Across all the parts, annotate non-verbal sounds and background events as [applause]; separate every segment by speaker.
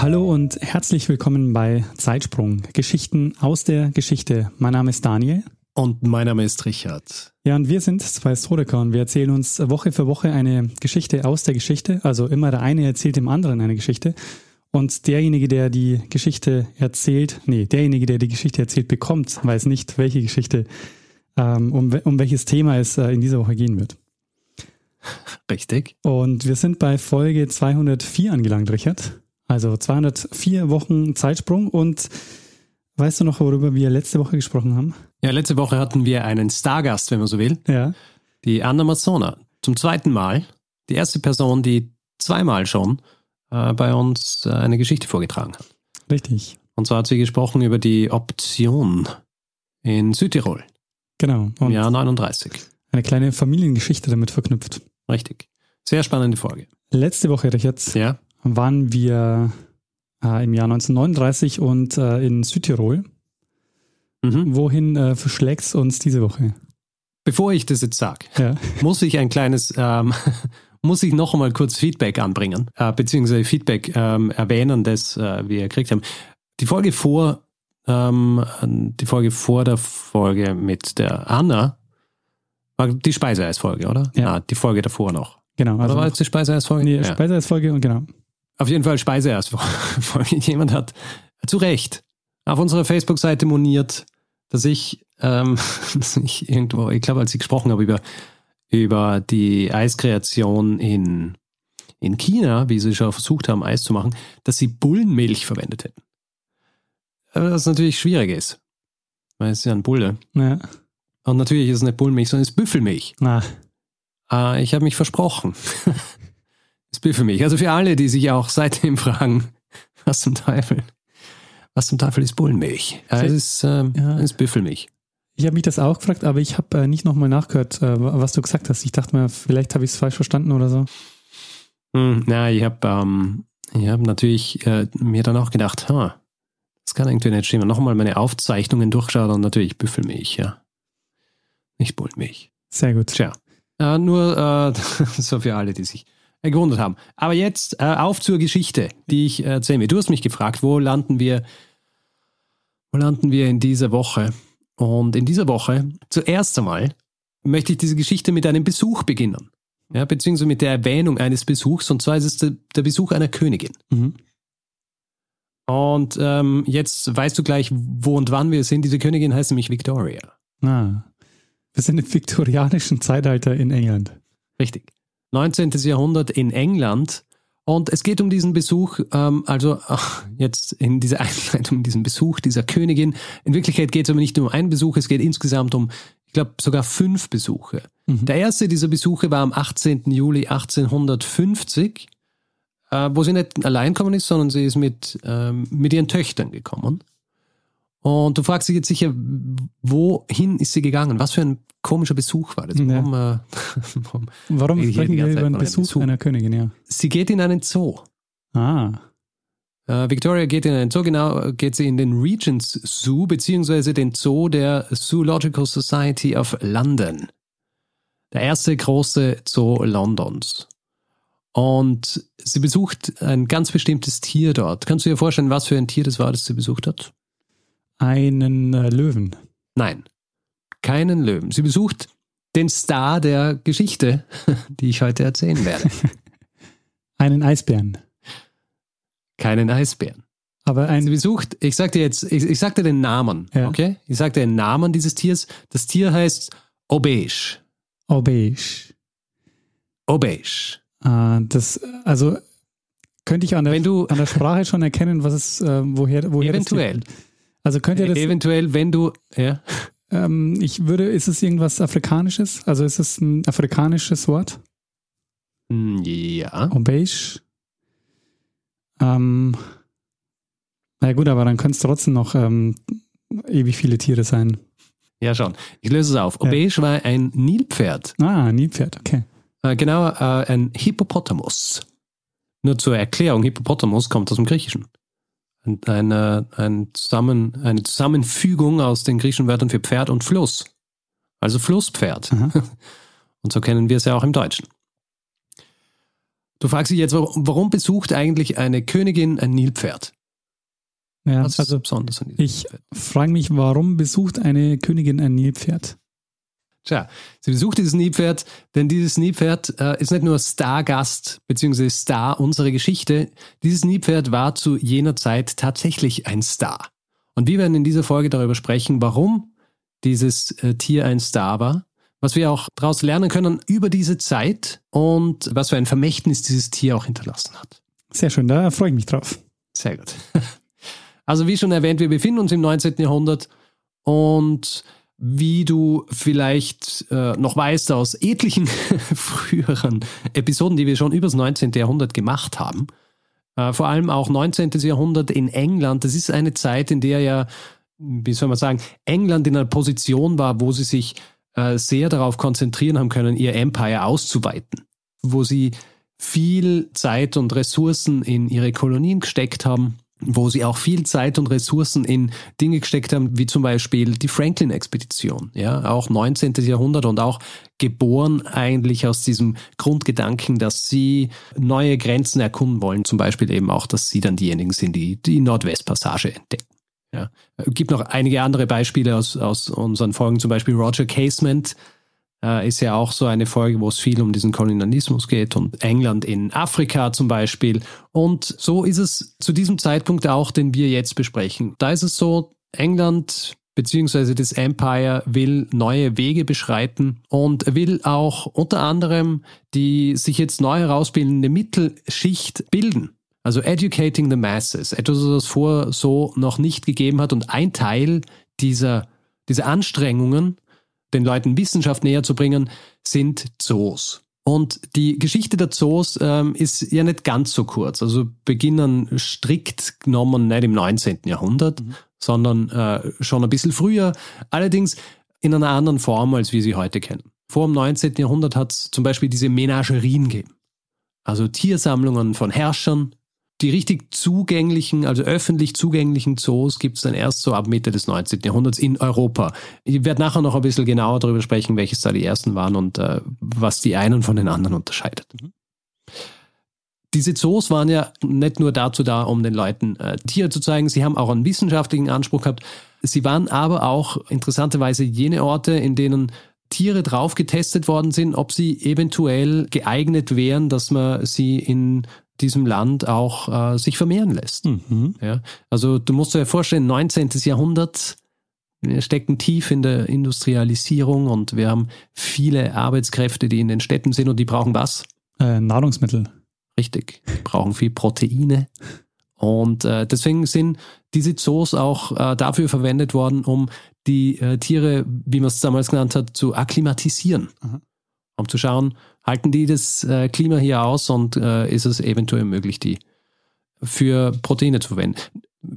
Speaker 1: Hallo und herzlich willkommen bei Zeitsprung, Geschichten aus der Geschichte. Mein Name ist Daniel.
Speaker 2: Und mein Name ist Richard.
Speaker 1: Ja, und wir sind zwei Historiker und wir erzählen uns Woche für Woche eine Geschichte aus der Geschichte. Also immer der eine erzählt dem anderen eine Geschichte. Und derjenige, der die Geschichte erzählt, nee, derjenige, der die Geschichte erzählt bekommt, weiß nicht, welche Geschichte, ähm, um, um welches Thema es äh, in dieser Woche gehen wird.
Speaker 2: Richtig.
Speaker 1: Und wir sind bei Folge 204 angelangt, Richard. Also 204 Wochen Zeitsprung. Und weißt du noch, worüber wir letzte Woche gesprochen haben?
Speaker 2: Ja, letzte Woche hatten wir einen Stargast, wenn man so will.
Speaker 1: Ja.
Speaker 2: Die Anna Mazzona. Zum zweiten Mal. Die erste Person, die zweimal schon äh, bei uns äh, eine Geschichte vorgetragen hat.
Speaker 1: Richtig.
Speaker 2: Und zwar hat sie gesprochen über die Option in Südtirol
Speaker 1: Genau.
Speaker 2: im Jahr 39.
Speaker 1: eine kleine Familiengeschichte damit verknüpft.
Speaker 2: Richtig. Sehr spannende Folge.
Speaker 1: Letzte Woche, Richard,
Speaker 2: Ja.
Speaker 1: Waren wir äh, im Jahr 1939 und äh, in Südtirol.
Speaker 2: Mhm.
Speaker 1: Wohin äh, verschlägt's uns diese Woche?
Speaker 2: Bevor ich das jetzt sage,
Speaker 1: Ja.
Speaker 2: muss ich ein kleines, ähm, [laughs] muss ich noch einmal kurz Feedback anbringen, äh, beziehungsweise Feedback ähm, erwähnen, das äh, wir gekriegt haben. Die Folge vor, ähm, die Folge vor der Folge mit der Anna war die Speiseeisfolge, oder?
Speaker 1: Ja.
Speaker 2: Ah, die Folge davor noch.
Speaker 1: Genau.
Speaker 2: Oder
Speaker 1: Also
Speaker 2: war jetzt die Speiseeisfolge?
Speaker 1: nee,
Speaker 2: Ja.
Speaker 1: Speiseeisfolge und genau.
Speaker 2: Auf jeden Fall Speiseeisfolge. [laughs] Jemand hat zu Recht auf unserer Facebook-Seite moniert, dass ich, ähm, [laughs] dass ich irgendwo, ich glaube, als ich gesprochen habe über, über die Eiskreation in, in China, wie sie schon versucht haben, Eis zu machen, dass sie Bullenmilch verwendet hätten. Aber das natürlich schwierig ist. Weil es ist ja ein Bulle.
Speaker 1: Ja.
Speaker 2: Und natürlich ist es nicht Bullenmilch, sondern es ist Büffelmilch.
Speaker 1: Na,
Speaker 2: Äh, ich habe mich versprochen. [laughs] das Büffelmilch. Also für alle, die sich auch seitdem [laughs] fragen, was zum Teufel, was zum Teufel ist Bullenmilch? Äh, es ist, ähm,
Speaker 1: Ja.
Speaker 2: ist Büffelmilch.
Speaker 1: ich habe mich das auch gefragt, aber ich habe äh, nicht nochmal nachgehört, äh, was du gesagt hast. Ich dachte mir, vielleicht habe ich es falsch verstanden oder so.
Speaker 2: Hm, na, ich habe ähm, ich hab natürlich äh, mir dann auch gedacht, ha, das kann irgendwie nicht stimmen. Nochmal meine Aufzeichnungen durchgeschaut und natürlich Büffelmilch, ja. Nicht Bullenmilch.
Speaker 1: Sehr gut.
Speaker 2: Tja. Äh, nur äh, [laughs] so für alle, die sich gewundert haben. Aber jetzt äh, auf zur Geschichte, die ich äh, erzählen will. Du hast mich gefragt, wo landen wir, wo landen wir in dieser Woche? Und in dieser Woche, zuerst einmal, möchte ich diese Geschichte mit einem Besuch beginnen. Ja, beziehungsweise mit der Erwähnung eines Besuchs, und zwar ist es der, der Besuch einer Königin.
Speaker 1: Mhm.
Speaker 2: Und ähm, jetzt weißt du gleich, wo und wann wir sind. Diese Königin heißt nämlich Victoria.
Speaker 1: Ah. Wir sind im viktorianischen Zeitalter in England.
Speaker 2: Richtig. 19. Jahrhundert in England. Und es geht um diesen Besuch, ähm, also ach, jetzt in dieser [laughs] Einleitung, um diesen Besuch dieser Königin. In Wirklichkeit geht es aber nicht nur um einen Besuch, es geht insgesamt um, ich glaube, sogar fünf Besuche.
Speaker 1: Mhm.
Speaker 2: Der erste dieser Besuche war am 18. Juli 1850, äh, wo sie nicht allein gekommen ist, sondern sie ist mit, ähm, mit ihren Töchtern gekommen. Und du fragst dich jetzt sicher, wohin ist sie gegangen? Was für ein komischer Besuch war das?
Speaker 1: Ja.
Speaker 2: Warum, äh, [laughs] warum
Speaker 1: Warum sprechen wir über einen Besuch,
Speaker 2: Besuch?
Speaker 1: einer Königin, ja?
Speaker 2: Sie geht in einen Zoo.
Speaker 1: Ah.
Speaker 2: Äh, Victoria geht in einen Zoo, genau, geht sie in den Regent's Zoo, beziehungsweise den Zoo der Zoological Society of London. Der erste große Zoo Londons. Und sie besucht ein ganz bestimmtes Tier dort. Kannst du dir vorstellen, was für ein Tier das war, das sie besucht hat?
Speaker 1: Einen äh, Löwen.
Speaker 2: Nein, keinen Löwen. Sie besucht den Star der Geschichte, [laughs] die ich heute erzählen werde. [laughs]
Speaker 1: Einen Eisbären.
Speaker 2: Keinen Eisbären.
Speaker 1: Aber
Speaker 2: Sie
Speaker 1: ein.
Speaker 2: besucht, ich sag dir jetzt, ich, ich sag dir den Namen,
Speaker 1: Ja.
Speaker 2: okay? Ich sag dir den Namen dieses Tiers. Das Tier heißt Obeige.
Speaker 1: Oh, beige.
Speaker 2: Obeige.
Speaker 1: Äh, das, also könnte ich an der,
Speaker 2: Wenn du-
Speaker 1: an der Sprache schon erkennen, was es, äh, woher, woher das
Speaker 2: Eventuell.
Speaker 1: kommt. Also könnt ihr das,
Speaker 2: Eventuell, wenn du, ja,
Speaker 1: ähm, ich würde, ist es irgendwas Afrikanisches? Also ist es ein afrikanisches Wort?
Speaker 2: Hm, ja,
Speaker 1: beige. Ähm, Na gut, aber dann können es trotzdem noch ähm, ewig viele Tiere sein.
Speaker 2: Ja, schon. Ich löse es auf. Obesch war ein Nilpferd.
Speaker 1: Ah, ein Nilpferd, okay.
Speaker 2: Äh, genauer, äh, ein Hippopotamus. Nur zur Erklärung, Hippopotamus kommt aus dem Griechischen. Ein, eine, ein Zusammen, eine Zusammenfügung aus den griechischen Wörtern für Pferd und Fluss. Also Flusspferd.
Speaker 1: Aha. [laughs]
Speaker 2: Und so kennen wir es ja auch im Deutschen. Du fragst dich jetzt, warum besucht eigentlich eine Königin ein Nilpferd?
Speaker 1: Ja,
Speaker 2: Was ist
Speaker 1: also
Speaker 2: besonders an
Speaker 1: ich
Speaker 2: Nilpferd?
Speaker 1: frage mich, warum besucht eine Königin ein Nilpferd?
Speaker 2: Tja, sie besucht dieses Nilpferd, denn dieses Nilpferd äh, ist nicht nur Stargast bzw. Star unserer Geschichte. Dieses Nilpferd war zu jener Zeit tatsächlich ein Star. Und wir werden in dieser Folge darüber sprechen, warum dieses äh, Tier ein Star war, was wir auch daraus lernen können über diese Zeit und was für ein Vermächtnis dieses Tier auch hinterlassen hat.
Speaker 1: Sehr schön, da freue ich mich drauf.
Speaker 2: Sehr gut. [laughs] Also wie schon erwähnt, wir befinden uns im 19. Jahrhundert und wie du vielleicht äh, noch weißt aus etlichen [laughs] früheren Episoden, die wir schon über das 19. Jahrhundert gemacht haben, äh, vor allem auch 19. Jahrhundert in England, das ist eine Zeit, in der ja, wie soll man sagen, England in einer Position war, wo sie sich äh, sehr darauf konzentrieren haben können, ihr Empire auszuweiten, wo sie viel Zeit und Ressourcen in ihre Kolonien gesteckt haben, wo sie auch viel Zeit und Ressourcen in Dinge gesteckt haben, wie zum Beispiel die Franklin-Expedition, ja, auch 19. Jahrhundert und auch geboren eigentlich aus diesem Grundgedanken, dass sie neue Grenzen erkunden wollen, zum Beispiel eben auch, dass sie dann diejenigen sind, die die Nordwestpassage entdecken. Ja. Es gibt noch einige andere Beispiele aus, aus unseren Folgen, zum Beispiel Roger Casement, äh, ist ja auch so eine Folge, wo es viel um diesen Kolonialismus geht und England in Afrika zum Beispiel. Und so ist es zu diesem Zeitpunkt auch, den wir jetzt besprechen. Da ist es so, England beziehungsweise das Empire will neue Wege beschreiten und will auch unter anderem die sich jetzt neu herausbildende Mittelschicht bilden. Also educating the masses, etwas, was es vor so noch nicht gegeben hat. Und ein Teil dieser, dieser Anstrengungen, den Leuten Wissenschaft näher zu bringen, sind Zoos. Und die Geschichte der Zoos ähm, ist ja nicht ganz so kurz. Also beginnen strikt genommen nicht im 19. Jahrhundert, sondern äh, schon ein bisschen früher. Allerdings in einer anderen Form, als wir sie heute kennen. Vor dem 19. Jahrhundert hat es zum Beispiel diese Menagerien gegeben. Also Tiersammlungen von Herrschern. Die richtig zugänglichen, also öffentlich zugänglichen Zoos gibt es dann erst so ab Mitte des 19. Jahrhunderts in Europa. Ich werde nachher noch ein bisschen genauer darüber sprechen, welches da die ersten waren und äh, was die einen von den anderen unterscheidet. Diese Zoos waren ja nicht nur dazu da, um den Leuten äh, Tiere zu zeigen, sie haben auch einen wissenschaftlichen Anspruch gehabt. Sie waren aber auch interessanterweise jene Orte, in denen Tiere drauf getestet worden sind, ob sie eventuell geeignet wären, dass man sie in diesem Land auch äh, sich vermehren lässt.
Speaker 1: Mhm.
Speaker 2: Ja? Also du musst dir vorstellen, 19. Jahrhundert, wir stecken tief in der Industrialisierung und wir haben viele Arbeitskräfte, die in den Städten sind und die brauchen was?
Speaker 1: Äh, Nahrungsmittel.
Speaker 2: Richtig, die brauchen viel Proteine. Und äh, deswegen sind diese Zoos auch äh, dafür verwendet worden, um die äh, Tiere, wie man es damals genannt hat, zu akklimatisieren.
Speaker 1: Aha.
Speaker 2: Um zu schauen, halten die das äh, Klima hier aus und äh, ist es eventuell möglich, die für Proteine zu verwenden.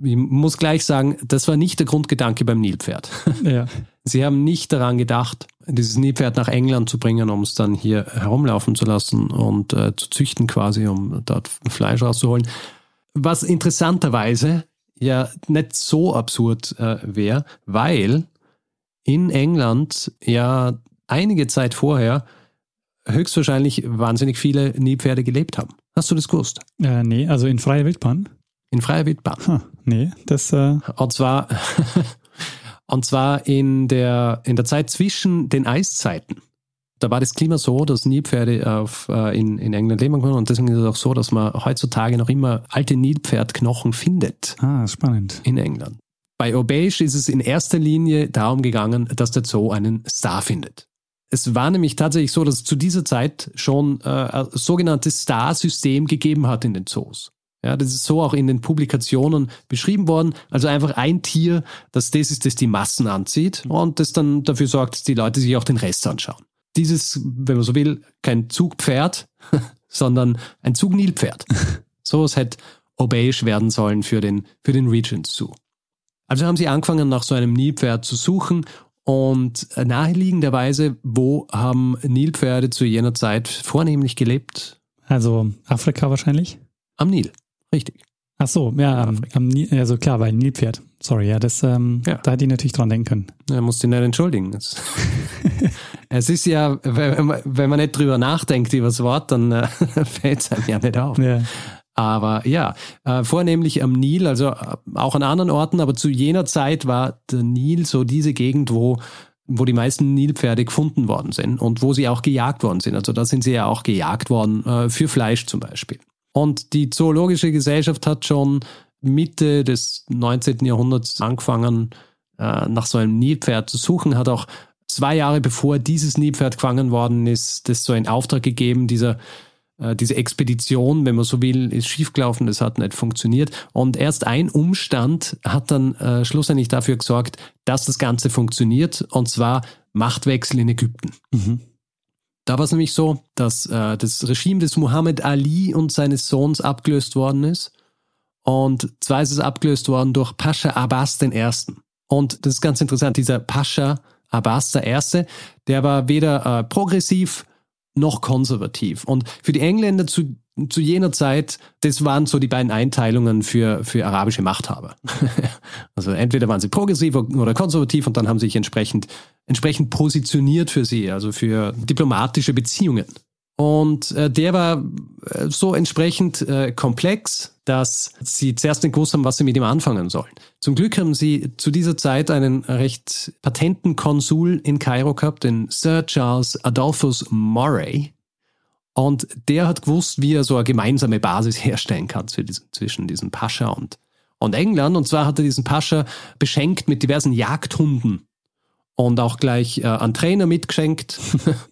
Speaker 2: Ich muss gleich sagen, das war nicht der Grundgedanke beim Nilpferd.
Speaker 1: Ja. [laughs]
Speaker 2: Sie haben nicht daran gedacht, dieses Nilpferd nach England zu bringen, um es dann hier herumlaufen zu lassen und äh, zu züchten quasi, um dort Fleisch rauszuholen. Was interessanterweise ja nicht so absurd äh, wäre, weil in England ja einige Zeit vorher höchstwahrscheinlich wahnsinnig viele Nilpferde gelebt haben. Hast du das gewusst?
Speaker 1: Äh, nee, also in freier Wildbahn?
Speaker 2: In freier Wildbahn.
Speaker 1: Ha, nee, das, äh,
Speaker 2: Und zwar, [laughs] und zwar in der, in der Zeit zwischen den Eiszeiten. Da war das Klima so, dass Nilpferde auf, äh, in, in England leben können und deswegen ist es auch so, dass man heutzutage noch immer alte Nilpferdknochen findet
Speaker 1: ah, spannend.
Speaker 2: in England. Bei Obeish ist es in erster Linie darum gegangen, dass der Zoo einen Star findet. Es war nämlich tatsächlich so, dass es zu dieser Zeit schon äh, ein sogenanntes Star-System gegeben hat in den Zoos. Ja, das ist so auch in den Publikationen beschrieben worden. Also einfach ein Tier, das das ist, das die Massen anzieht und das dann dafür sorgt, dass die Leute sich auch den Rest anschauen. Dieses, wenn man so will, kein Zugpferd, [laughs] sondern ein Zugnilpferd. [laughs] So was hat Obeisch werden sollen für den, für den Regents Zoo. Also haben sie angefangen, nach so einem Nilpferd zu suchen und naheliegenderweise, wo haben Nilpferde zu jener Zeit vornehmlich gelebt?
Speaker 1: Also Afrika wahrscheinlich?
Speaker 2: Am Nil, richtig.
Speaker 1: Ach so, ja, am, am Nil, also klar, weil Nilpferd. Sorry, ja, das, ähm, ja. da hätte ich natürlich dran denken können.
Speaker 2: Er muss ihn nicht entschuldigen. [laughs] es ist ja, wenn man, wenn man nicht drüber nachdenkt über das Wort, dann äh, [laughs] fällt es einem ja nicht auf. Ja. Aber ja, äh, vornehmlich am Nil, also äh, auch an anderen Orten, aber zu jener Zeit war der Nil so diese Gegend, wo wo die meisten Nilpferde gefunden worden sind und wo sie auch gejagt worden sind. Also da sind sie ja auch gejagt worden äh, für Fleisch zum Beispiel. Und die Zoologische Gesellschaft hat schon Mitte des 19. Jahrhunderts angefangen, äh, nach so einem Nilpferd zu suchen, hat auch zwei Jahre bevor dieses Nilpferd gefangen worden ist, das so in Auftrag gegeben, dieser diese Expedition, wenn man so will, ist schiefgelaufen, das hat nicht funktioniert. Und erst ein Umstand hat dann äh, schlussendlich dafür gesorgt, dass das Ganze funktioniert, und zwar Machtwechsel in Ägypten. Mhm. Da war es nämlich so, dass äh, das Regime des Muhammad Ali und seines Sohns abgelöst worden ist. Und zwar ist es abgelöst worden durch Pascha Abbas I. Und das ist ganz interessant, dieser Pascha Abbas I., der war weder äh, progressiv noch konservativ. Und für die Engländer zu, zu jener Zeit, das waren so die beiden Einteilungen für, für arabische Machthaber. [laughs] also entweder waren sie progressiv oder konservativ und dann haben sie sich entsprechend, entsprechend positioniert für sie, also für diplomatische Beziehungen. Und äh, der war äh, so entsprechend äh, komplex, dass sie zuerst nicht gewusst haben, was sie mit ihm anfangen sollen. Zum Glück haben sie zu dieser Zeit einen recht patenten Konsul in Kairo gehabt, den Sir Charles Adolphus Murray. Und der hat gewusst, wie er so eine gemeinsame Basis herstellen kann zwischen diesem Pascha und, und England. Und zwar hat er diesen Pascha beschenkt mit diversen Jagdhunden und auch gleich äh, einen Trainer mitgeschenkt. [laughs]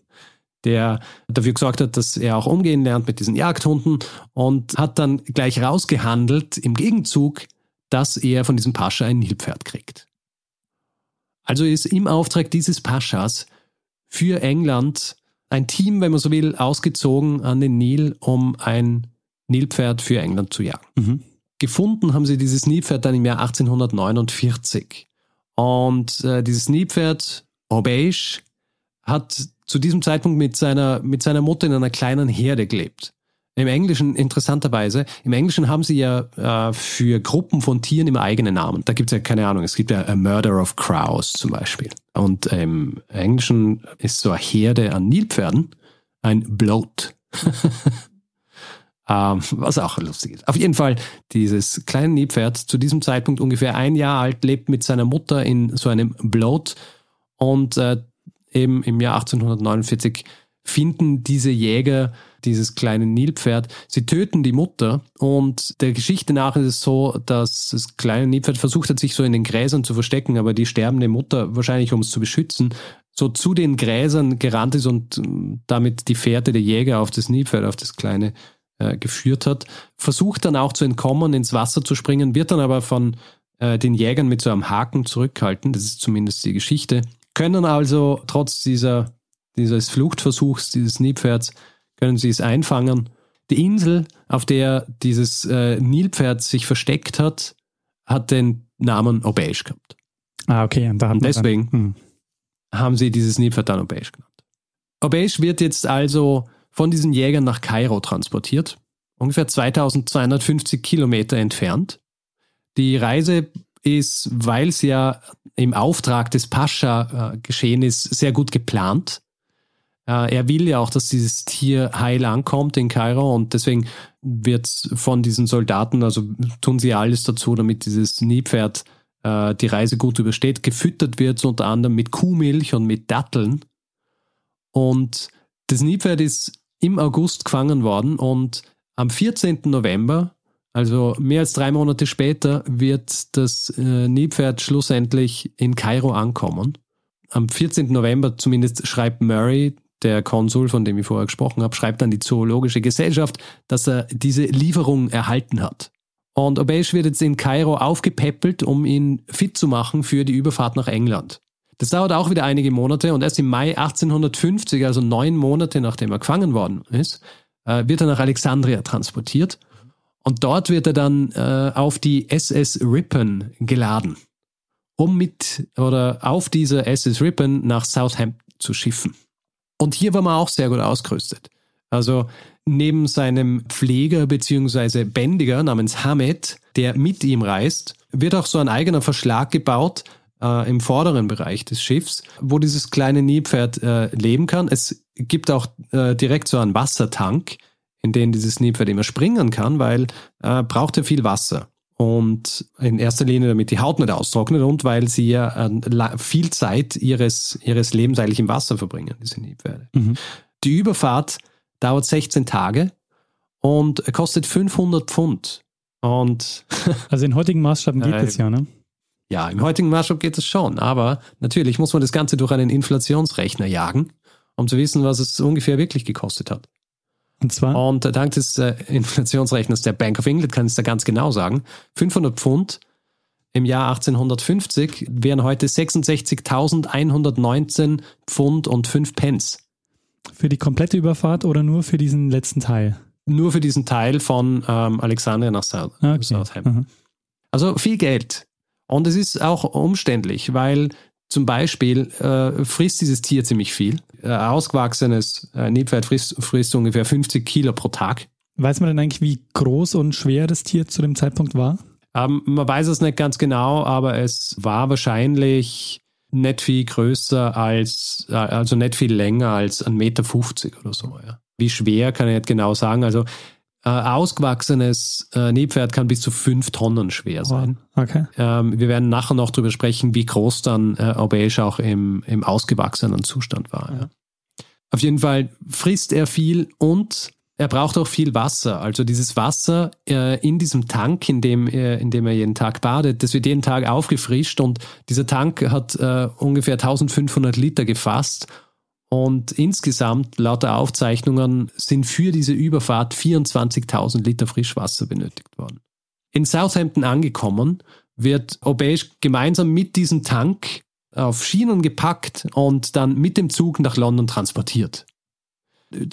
Speaker 2: der dafür gesorgt hat, dass er auch umgehen lernt mit diesen Jagdhunden und hat dann gleich rausgehandelt im Gegenzug, dass er von diesem Pascha ein Nilpferd kriegt. Also ist im Auftrag dieses Paschas für England ein Team, wenn man so will, ausgezogen an den Nil, um ein Nilpferd für England zu jagen. Mhm. Gefunden haben sie dieses Nilpferd dann im Jahr 1849. Und äh, dieses Nilpferd, Obeish, hat zu diesem Zeitpunkt mit seiner, mit seiner Mutter in einer kleinen Herde gelebt. Im Englischen, interessanterweise, im Englischen haben sie ja äh, für Gruppen von Tieren immer eigene Namen. Da gibt es ja keine Ahnung, es gibt ja a Murder of Crows zum Beispiel. Und im Englischen ist so eine Herde an Nilpferden ein Bloat. [laughs] ähm, was auch lustig ist. Auf jeden Fall, dieses kleine Nilpferd, zu diesem Zeitpunkt ungefähr ein Jahr alt, lebt mit seiner Mutter in so einem Bloat und äh, eben im Jahr 1849 finden diese Jäger dieses kleine Nilpferd. Sie töten die Mutter und der Geschichte nach ist es so, dass das kleine Nilpferd versucht hat, sich so in den Gräsern zu verstecken, aber die sterbende Mutter, wahrscheinlich um es zu beschützen, so zu den Gräsern gerannt ist und ähm, damit die Fährte der Jäger auf das Nilpferd, auf das kleine äh, geführt hat. Versucht dann auch zu entkommen, ins Wasser zu springen, wird dann aber von äh, den Jägern mit so einem Haken zurückgehalten. Das ist zumindest die Geschichte können also trotz dieser, dieses Fluchtversuchs dieses Nilpferds, können sie es einfangen. Die Insel, auf der dieses äh, Nilpferd sich versteckt hat, hat den Namen Obeish gehabt.
Speaker 1: Ah, okay.
Speaker 2: Und, und deswegen hm. haben sie dieses Nilpferd dann Obeish genannt. Obeish wird jetzt also von diesen Jägern nach Kairo transportiert, ungefähr 2250 Kilometer entfernt. Die Reise ist, weil es ja im Auftrag des Pascha äh, geschehen ist, sehr gut geplant. Äh, er will ja auch, dass dieses Tier heil ankommt in Kairo und deswegen wird von diesen Soldaten, also tun sie alles dazu, damit dieses Nilpferd äh, die Reise gut übersteht. Gefüttert wird unter anderem mit Kuhmilch und mit Datteln. Und das Nilpferd ist im August gefangen worden und am 14. November also mehr als drei Monate später wird das äh, Nilpferd schlussendlich in Kairo ankommen. Am 14. November zumindest schreibt Murray, der Konsul, von dem ich vorher gesprochen habe, schreibt an die Zoologische Gesellschaft, dass er diese Lieferung erhalten hat. Und Obeish wird jetzt in Kairo aufgepäppelt, um ihn fit zu machen für die Überfahrt nach England. Das dauert auch wieder einige Monate und erst im Mai 1850, also neun Monate nachdem er gefangen worden ist, äh, wird er nach Alexandria transportiert Und dort wird er dann äh, auf die SS Ripon geladen, um mit oder auf dieser SS Ripon nach Southampton zu schiffen. Und hier war man auch sehr gut ausgerüstet. Also neben seinem Pfleger bzw. Bändiger namens Hamed, der mit ihm reist, wird auch so ein eigener Verschlag gebaut äh, im vorderen Bereich des Schiffs, wo dieses kleine Nilpferd äh, leben kann. Es gibt auch äh, direkt so einen Wassertank, in den dieses Nilpferd immer springen kann, weil äh, braucht er viel Wasser. Und in erster Linie, damit die Haut nicht austrocknet und weil sie ja äh, viel Zeit ihres, ihres Lebens eigentlich im Wasser verbringen, diese Nilpferde. Mhm. Die Überfahrt dauert 16 Tage und kostet 500 Pfund. Und [laughs]
Speaker 1: also in heutigen Maßstaben geht es ja, ne?
Speaker 2: Ja, im heutigen Maßstab geht es schon, aber natürlich muss man das Ganze durch einen Inflationsrechner jagen, um zu wissen, was es ungefähr wirklich gekostet hat.
Speaker 1: Und zwar?
Speaker 2: Und dank des äh, Inflationsrechners der Bank of England kann ich es da ganz genau sagen. 500 Pfund im Jahr 1850 wären heute 66.119 Pfund und 5 Pence.
Speaker 1: Für die komplette Überfahrt oder nur für diesen letzten Teil?
Speaker 2: Nur für diesen Teil von ähm, Alexandria nach South okay. Southampton. Mhm. Also viel Geld. Und es ist auch umständlich, weil zum Beispiel äh, frisst dieses Tier ziemlich viel. Äh, ausgewachsenes äh, Nilpferd frisst, frisst ungefähr 50 Kilo pro Tag.
Speaker 1: Weiß man denn eigentlich, wie groß und schwer das Tier zu dem Zeitpunkt war?
Speaker 2: Ähm, man weiß es nicht ganz genau, aber es war wahrscheinlich nicht viel größer als, äh, also nicht viel länger als 1,50 Meter oder so. Ja. Wie schwer kann ich nicht genau sagen. Also äh, ausgewachsenes äh, Nilpferd kann bis zu fünf Tonnen schwer sein.
Speaker 1: okay.
Speaker 2: Ähm, wir werden nachher noch darüber sprechen, wie groß dann äh, Aubeige auch im, im ausgewachsenen Zustand war. Ja. Auf jeden Fall frisst er viel und er braucht auch viel Wasser. Also dieses Wasser äh, in diesem Tank, in dem, er, in dem er jeden Tag badet, das wird jeden Tag aufgefrischt und dieser Tank hat äh, ungefähr 1500 Liter gefasst und insgesamt, laut der Aufzeichnungen, sind für diese Überfahrt 24.000 Liter Frischwasser benötigt worden. In Southampton angekommen, wird Aubeige gemeinsam mit diesem Tank auf Schienen gepackt und dann mit dem Zug nach London transportiert.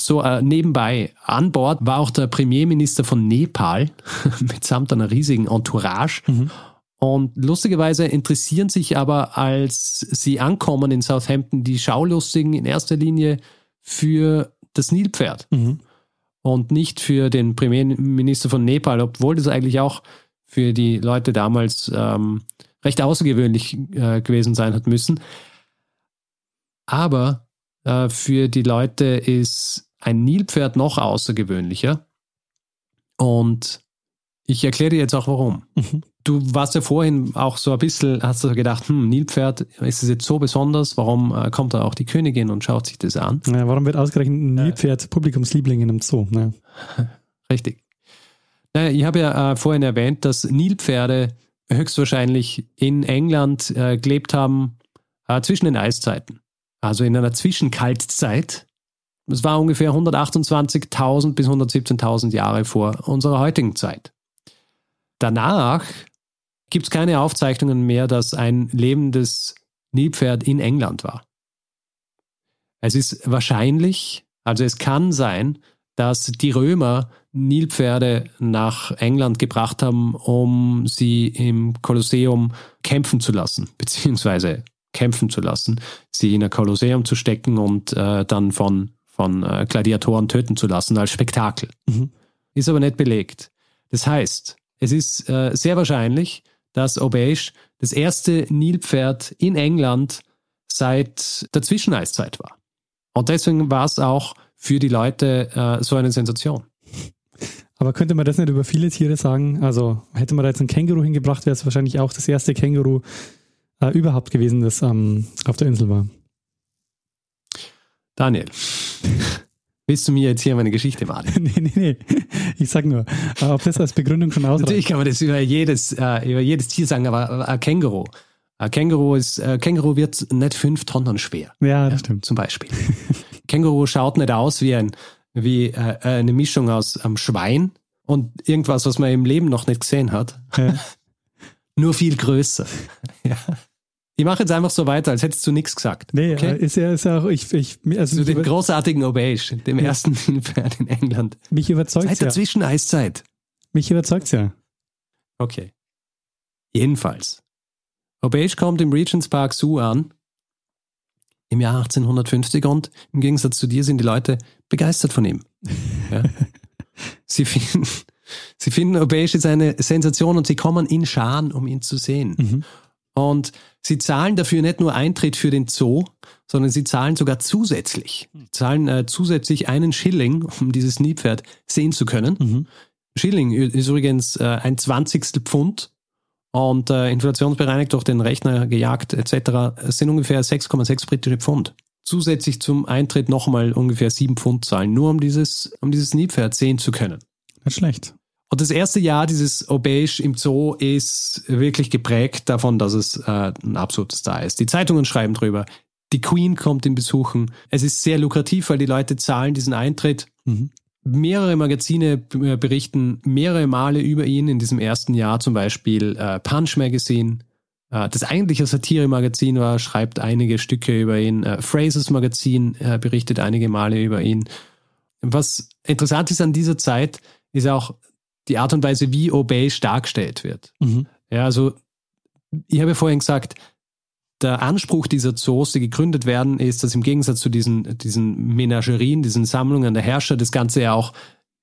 Speaker 2: So äh, nebenbei, an Bord war auch der Premierminister von Nepal [laughs] mitsamt einer riesigen Entourage. Mhm. Und lustigerweise interessieren sich aber, als sie ankommen in Southampton, die Schaulustigen in erster Linie für das Nilpferd mhm. und nicht für den Premierminister von Nepal, obwohl das eigentlich auch für die Leute damals ähm, recht außergewöhnlich äh, gewesen sein hat müssen. Aber äh, für die Leute ist ein Nilpferd noch außergewöhnlicher. Und ich erkläre dir jetzt auch warum. Mhm. Du warst ja vorhin auch so ein bisschen, hast du gedacht, hm, Nilpferd, ist es jetzt so besonders? Warum äh, kommt da auch die Königin und schaut sich das an?
Speaker 1: Ja, warum wird ausgerechnet ein Nilpferd ja. Publikumsliebling in einem Zoo? Ja. [laughs]
Speaker 2: Richtig. Naja, ich habe ja äh, vorhin erwähnt, dass Nilpferde höchstwahrscheinlich in England äh, gelebt haben äh, zwischen den Eiszeiten. Also in einer Zwischenkaltzeit. Es war ungefähr 128.000 bis 117.000 Jahre vor unserer heutigen Zeit. Danach gibt es keine Aufzeichnungen mehr, dass ein lebendes Nilpferd in England war. Es ist wahrscheinlich, also es kann sein, dass die Römer Nilpferde nach England gebracht haben, um sie im Kolosseum kämpfen zu lassen, [laughs] beziehungsweise kämpfen zu lassen, sie in ein Kolosseum zu stecken und äh, dann von, von äh, Gladiatoren töten zu lassen als Spektakel. Mhm. Ist aber nicht belegt. Das heißt, es ist äh, sehr wahrscheinlich, dass Aubeige das erste Nilpferd in England seit der Zwischeneiszeit war. Und deswegen war es auch für die Leute äh, so eine Sensation.
Speaker 1: Aber könnte man das nicht über viele Tiere sagen? Also hätte man da jetzt ein Känguru hingebracht, wäre es wahrscheinlich auch das erste Känguru äh, überhaupt gewesen, das ähm, auf der Insel war.
Speaker 2: Daniel, [laughs] Willst du mir jetzt hier meine Geschichte [laughs] malen?
Speaker 1: nee, nee, nee. Ich sag nur, äh, ob das als Begründung schon ausreicht.
Speaker 2: Natürlich kann man das über jedes, äh, über jedes Tier sagen, aber ein Känguru. Ein Känguru ist, ein Känguru wird nicht fünf Tonnen schwer.
Speaker 1: Ja, das ja, stimmt.
Speaker 2: Zum Beispiel. [laughs] Känguru schaut nicht aus wie ein, wie äh, eine Mischung aus einem Schwein und irgendwas, was man im Leben noch nicht gesehen hat. Ja. [laughs] Nur viel größer. ja. Ich mache jetzt einfach so weiter, als hättest du nichts gesagt.
Speaker 1: Nee, okay? ist ja, ist ja auch, ich, ich,
Speaker 2: also. Zu dem großartigen Obage, dem ja. ersten [laughs] Pferd in England.
Speaker 1: Mich überzeugt
Speaker 2: Seit der ja. Zwischeneiszeit.
Speaker 1: Mich überzeugt's ja.
Speaker 2: Okay. Jedenfalls. Obage kommt im Regents Park Zoo an im Jahr 1850 und im Gegensatz zu dir sind die Leute begeistert von ihm. Ja? [laughs] sie, finden, sie finden Obage ist eine Sensation und sie kommen in Scharen, um ihn zu sehen.
Speaker 1: Mhm.
Speaker 2: Und sie zahlen dafür nicht nur Eintritt für den Zoo, sondern sie zahlen sogar zusätzlich. Sie zahlen äh, zusätzlich einen Schilling, um dieses Nilpferd sehen zu können.
Speaker 1: Mhm.
Speaker 2: Schilling ist übrigens äh, ein Zwanzigstel Pfund und äh, inflationsbereinigt durch den Rechner gejagt etc. Es sind ungefähr 6,6 britische Pfund. Zusätzlich zum Eintritt nochmal ungefähr 7 Pfund zahlen, nur um dieses, um dieses Nilpferd sehen zu können.
Speaker 1: Nicht schlecht.
Speaker 2: Und das erste Jahr dieses Obage im Zoo ist wirklich geprägt davon, dass es äh, ein absoluter Star ist. Die Zeitungen schreiben drüber. Die Queen kommt ihn besuchen. Es ist sehr lukrativ, weil die Leute zahlen diesen Eintritt.
Speaker 1: Mhm.
Speaker 2: Mehrere Magazine äh, berichten mehrere Male über ihn in diesem ersten Jahr, zum Beispiel äh, Punch Magazine, äh, das eigentliche Satire-Magazin war, schreibt einige Stücke über ihn. Äh, Frasers Magazin äh, berichtet einige Male über ihn. Was interessant ist an dieser Zeit, ist auch die Art und Weise, wie Obey dargestellt wird.
Speaker 1: Mhm.
Speaker 2: Ja, also ich habe ja vorhin gesagt, der Anspruch dieser Zoos, die gegründet werden, ist, dass im Gegensatz zu diesen, diesen Menagerien, diesen Sammlungen der Herrscher, das Ganze ja auch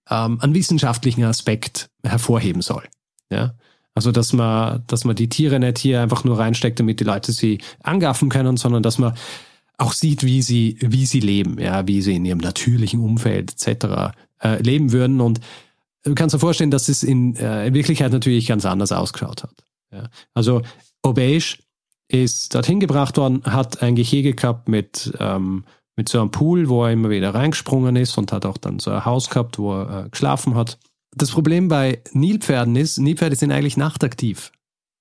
Speaker 2: ähm, einen wissenschaftlichen Aspekt hervorheben soll. Ja? Also, dass man, dass man die Tiere nicht hier einfach nur reinsteckt, damit die Leute sie angaffen können, sondern dass man auch sieht, wie sie, wie sie leben, ja, wie sie in ihrem natürlichen Umfeld etc. Äh, leben würden. Und du kannst dir vorstellen, dass es in, äh, in Wirklichkeit natürlich ganz anders ausgeschaut hat. Ja. Also Obage ist dorthin gebracht worden, hat ein Gehege gehabt mit, ähm, mit so einem Pool, wo er immer wieder reingesprungen ist und hat auch dann so ein Haus gehabt, wo er äh, geschlafen hat. Das Problem bei Nilpferden ist, Nilpferde sind eigentlich nachtaktiv.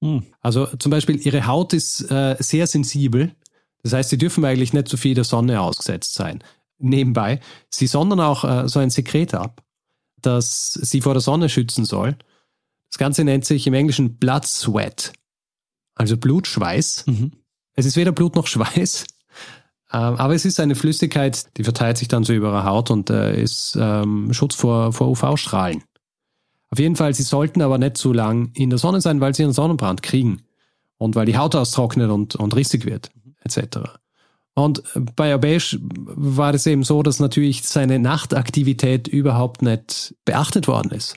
Speaker 1: Mhm.
Speaker 2: Also zum Beispiel ihre Haut ist äh, sehr sensibel. Das heißt, sie dürfen eigentlich nicht so viel der Sonne ausgesetzt sein. Nebenbei, sie sondern auch äh, so ein Sekret ab, das sie vor der Sonne schützen soll. Das Ganze nennt sich im Englischen Blood Sweat, also Blutschweiß.
Speaker 1: Mhm.
Speaker 2: Es ist weder Blut noch Schweiß, ähm, aber es ist eine Flüssigkeit, die verteilt sich dann so über ihre Haut und äh, ist ähm, Schutz vor, vor UV-Strahlen. Auf jeden Fall, sie sollten aber nicht zu lang in der Sonne sein, weil sie einen Sonnenbrand kriegen und weil die Haut austrocknet und, und rissig wird, etc. Und bei Abesh war es eben so, dass natürlich seine Nachtaktivität überhaupt nicht beachtet worden ist.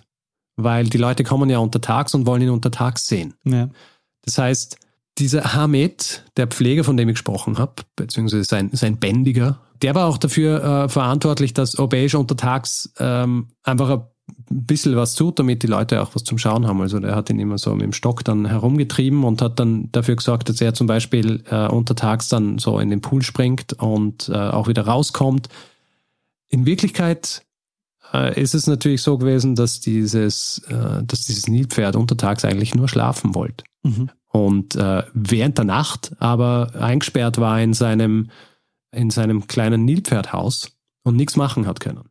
Speaker 2: Weil die Leute kommen ja untertags und wollen ihn untertags sehen.
Speaker 1: Ja.
Speaker 2: Das heißt, dieser Hamed, der Pfleger, von dem ich gesprochen habe, beziehungsweise sein, sein Bändiger, der war auch dafür äh, verantwortlich, dass Obage untertags ähm, einfach ein bisschen was tut, damit die Leute auch was zum Schauen haben. Also der hat ihn immer so mit dem Stock dann herumgetrieben und hat dann dafür gesorgt, dass er zum Beispiel äh, untertags dann so in den Pool springt und äh, auch wieder rauskommt. In Wirklichkeit äh, ist es natürlich so gewesen, dass dieses, äh, dass dieses Nilpferd untertags eigentlich nur schlafen wollte
Speaker 1: Mhm.
Speaker 2: und äh, während der Nacht aber eingesperrt war in seinem, in seinem kleinen Nilpferdhaus und nichts machen hat können.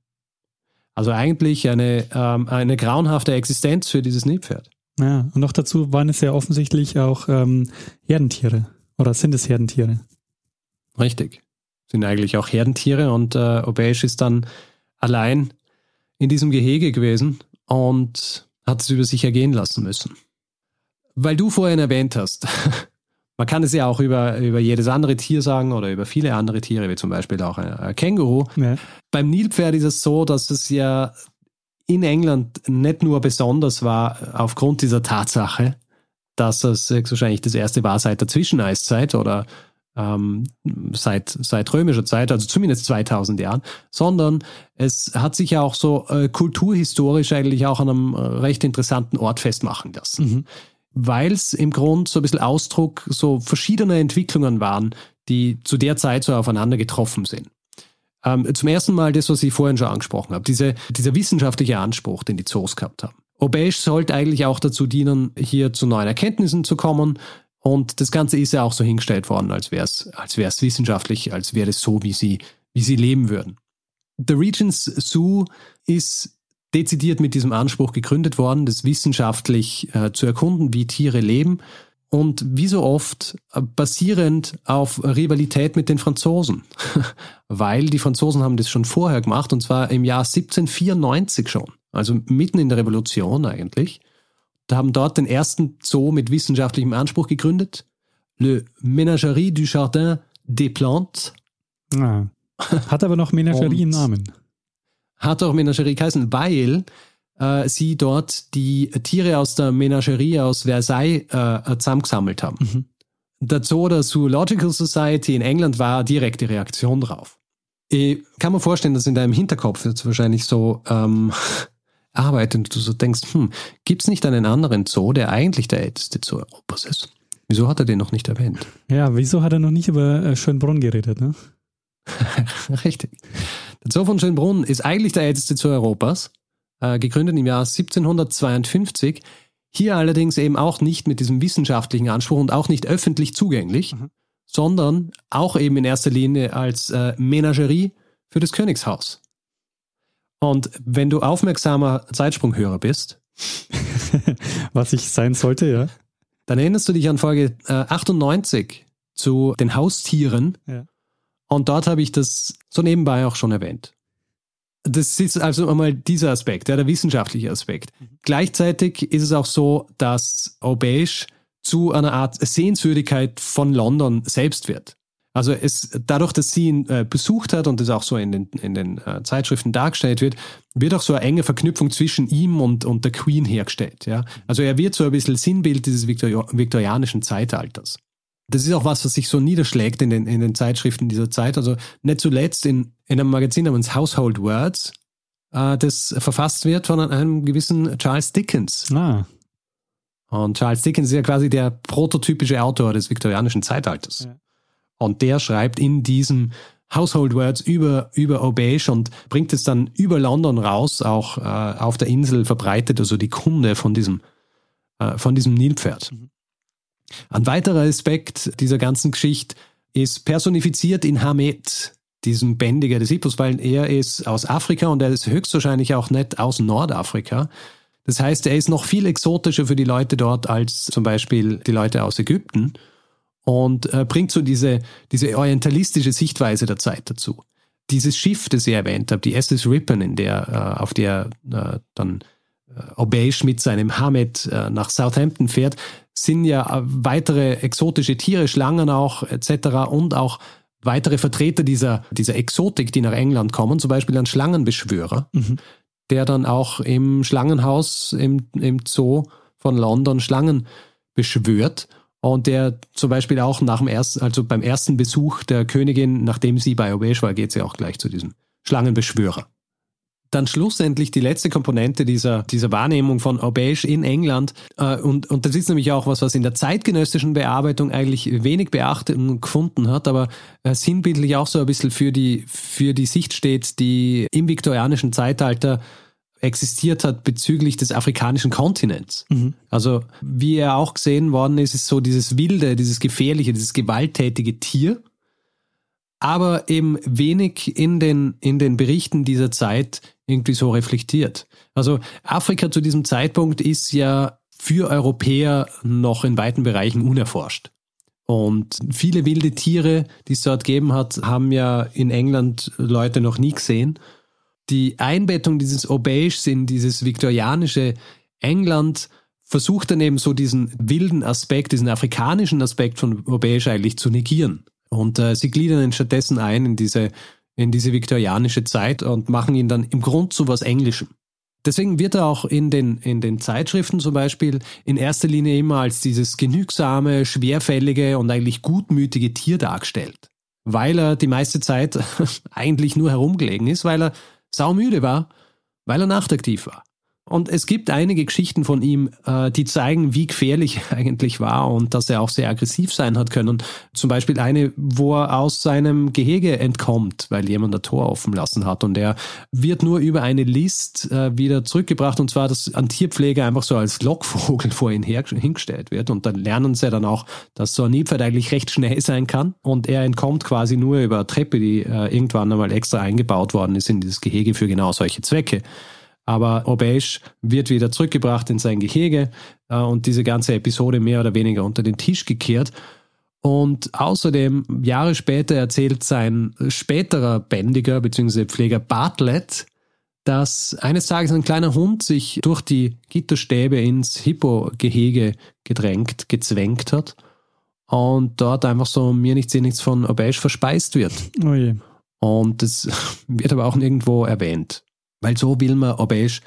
Speaker 2: Also eigentlich eine, ähm, eine grauenhafte Existenz für dieses Nilpferd.
Speaker 1: ja. Und noch dazu waren es ja offensichtlich auch ähm, Herdentiere. Oder sind es Herdentiere?
Speaker 2: Richtig. Sind eigentlich auch Herdentiere und äh, Obage ist dann allein in diesem Gehege gewesen und hat es über sich ergehen lassen müssen. Weil du vorhin erwähnt hast, [laughs] man kann es ja auch über, über jedes andere Tier sagen oder über viele andere Tiere, wie zum Beispiel auch ein, ein Känguru.
Speaker 1: Ja.
Speaker 2: Beim Nilpferd ist es so, dass es ja in England nicht nur besonders war aufgrund dieser Tatsache, dass es wahrscheinlich das erste war seit der Zwischeneiszeit oder ähm, seit, seit römischer Zeit, also zumindest 2000 Jahren, sondern es hat sich ja auch so äh, kulturhistorisch eigentlich auch an einem äh, recht interessanten Ort festmachen lassen.
Speaker 1: Mhm.
Speaker 2: Weil es im Grund so ein bisschen Ausdruck so verschiedener Entwicklungen waren, die zu der Zeit so aufeinander getroffen sind. Ähm, zum ersten Mal das, was ich vorhin schon angesprochen habe, diese, dieser wissenschaftliche Anspruch, den die Zoos gehabt haben. Obage sollte eigentlich auch dazu dienen, hier zu neuen Erkenntnissen zu kommen. Und das Ganze ist ja auch so hingestellt worden, als wäre es als wär's wissenschaftlich, als wäre es so, wie sie, wie sie leben würden. The Regents Zoo ist dezidiert mit diesem Anspruch gegründet worden, das wissenschaftlich äh, zu erkunden, wie Tiere leben. Und wie so oft äh, basierend auf Rivalität mit den Franzosen. [laughs] Weil die Franzosen haben das schon vorher gemacht, und zwar im Jahr 1794 schon. also mitten in der Revolution eigentlich. Da haben dort den ersten Zoo mit wissenschaftlichem Anspruch gegründet. Le Ménagerie du Jardin des Plantes.
Speaker 1: Ah. Hat aber noch Menagerie im Namen.
Speaker 2: Hat auch Menagerie geheißen, weil äh, sie dort die Tiere aus der Menagerie aus Versailles äh, zusammengesammelt haben. Mhm. Der Zoo der Zoological Society in England war direkte Reaktion drauf. Ich kann mir vorstellen, dass in deinem Hinterkopf jetzt wahrscheinlich so ähm, [laughs] arbeitet und du so denkst, hm, gibt es nicht einen anderen Zoo, der eigentlich der älteste Zoo Europas ist? Wieso hat er den noch nicht erwähnt?
Speaker 1: Ja, wieso hat er noch nicht über äh, Schönbrunn geredet, ne? [laughs]
Speaker 2: Richtig. Zoo von Schönbrunn ist eigentlich der älteste Zoo Europas, äh, gegründet im Jahr 1752. Hier allerdings eben auch nicht mit diesem wissenschaftlichen Anspruch und auch nicht öffentlich zugänglich, mhm. sondern auch eben in erster Linie als äh, Menagerie für das Königshaus. Und wenn du aufmerksamer Zeitsprunghörer bist, [laughs]
Speaker 1: was ich sein sollte, ja,
Speaker 2: dann erinnerst du dich an Folge äh, 98 zu den Haustieren. Ja. Und dort habe ich das so nebenbei auch schon erwähnt. Das ist also einmal dieser Aspekt, ja, der wissenschaftliche Aspekt. Mhm. Gleichzeitig ist es auch so, dass Aubeige zu einer Art Sehenswürdigkeit von London selbst wird. Also es, dadurch, dass sie ihn äh, besucht hat und das auch so in den, in den äh, Zeitschriften dargestellt wird, wird auch so eine enge Verknüpfung zwischen ihm und, und der Queen hergestellt. Ja? Also er wird so ein bisschen Sinnbild dieses Viktor viktorianischen Zeitalters. Das ist auch was, was sich so niederschlägt in den, in den Zeitschriften dieser Zeit. Also nicht zuletzt in, in einem Magazin namens Household Words, äh, das verfasst wird von einem gewissen Charles Dickens.
Speaker 1: Ah.
Speaker 2: Und Charles Dickens ist ja quasi der prototypische Autor des viktorianischen Zeitalters. Ja. Und der schreibt in diesem Household Words über, über Aubeige und bringt es dann über London raus, auch äh, auf der Insel verbreitet, also die Kunde von diesem, äh, von diesem Nilpferd. Mhm. Ein weiterer Aspekt dieser ganzen Geschichte ist personifiziert in Hamed, diesem Bändiger des Hippos, weil er ist aus Afrika und er ist höchstwahrscheinlich auch nicht aus Nordafrika. Das heißt, er ist noch viel exotischer für die Leute dort als zum Beispiel die Leute aus Ägypten und äh, bringt so diese, diese orientalistische Sichtweise der Zeit dazu. Dieses Schiff, das ihr erwähnt habt, die SS Ripon, in der, äh, auf der äh, dann Obeish mit seinem Hamed nach Southampton fährt, sind ja äh, weitere exotische Tiere, Schlangen auch etc. und auch weitere Vertreter dieser, dieser Exotik, die nach England kommen, zum Beispiel ein Schlangenbeschwörer, mhm. der dann auch im Schlangenhaus im, im Zoo von London Schlangen beschwört und der zum Beispiel auch nach dem ersten, also beim ersten Besuch der Königin, nachdem sie bei Aubeige war, geht sie auch gleich zu diesem Schlangenbeschwörer. Dann schlussendlich die letzte Komponente dieser, dieser Wahrnehmung von Aubeige in England. Äh, und, und das ist nämlich auch was, was in der zeitgenössischen Bearbeitung eigentlich wenig Beachtung gefunden hat, aber äh, sinnbildlich auch so ein bisschen für die, für die Sicht steht, die im viktorianischen Zeitalter existiert hat bezüglich des afrikanischen Kontinents. Mhm. Also wie er auch gesehen worden ist, ist so dieses wilde, dieses gefährliche, dieses gewalttätige Tier, aber eben wenig in den, in den Berichten dieser Zeit irgendwie so reflektiert. Also Afrika zu diesem Zeitpunkt ist ja für Europäer noch in weiten Bereichen unerforscht. Und viele wilde Tiere, die es dort gegeben hat, haben ja in England Leute noch nie gesehen die Einbettung dieses Obeiges in dieses viktorianische England versucht dann eben so diesen wilden Aspekt, diesen afrikanischen Aspekt von Aubeige eigentlich zu negieren. Und äh, sie gliedern ihn stattdessen ein in diese, in diese viktorianische Zeit und machen ihn dann im Grund zu was Englischem. Deswegen wird er auch in den, in den Zeitschriften zum Beispiel in erster Linie immer als dieses genügsame, schwerfällige und eigentlich gutmütige Tier dargestellt. Weil er die meiste Zeit [laughs] eigentlich nur herumgelegen ist, weil er saumüde war, weil er nachtaktiv war. Und es gibt einige Geschichten von ihm, äh, die zeigen, wie gefährlich [laughs] er eigentlich war und dass er auch sehr aggressiv sein hat können. Zum Beispiel eine, wo er aus seinem Gehege entkommt, weil jemand ein Tor offen lassen hat. Und er wird nur über eine List äh, wieder zurückgebracht. Und zwar, dass ein Tierpfleger einfach so als Lockvogel [laughs] vor ihn her, hingestellt wird. Und dann lernen sie dann auch, dass so ein Nilpferd eigentlich recht schnell sein kann. Und er entkommt quasi nur über eine Treppe, die äh, irgendwann einmal extra eingebaut worden ist in dieses Gehege für genau solche Zwecke. Aber Obeish wird wieder zurückgebracht in sein Gehege äh, und diese ganze Episode mehr oder weniger unter den Tisch gekehrt. Und außerdem, Jahre später erzählt sein späterer Bändiger bzw. Pfleger Bartlett, dass eines Tages ein kleiner Hund sich durch die Gitterstäbe ins Hippo-Gehege gedrängt, gezwängt hat und dort einfach so mir nichts, nichts von Auberge verspeist wird.
Speaker 1: Oh.
Speaker 2: Und das [laughs] wird aber auch nirgendwo erwähnt, weil so will man Auberge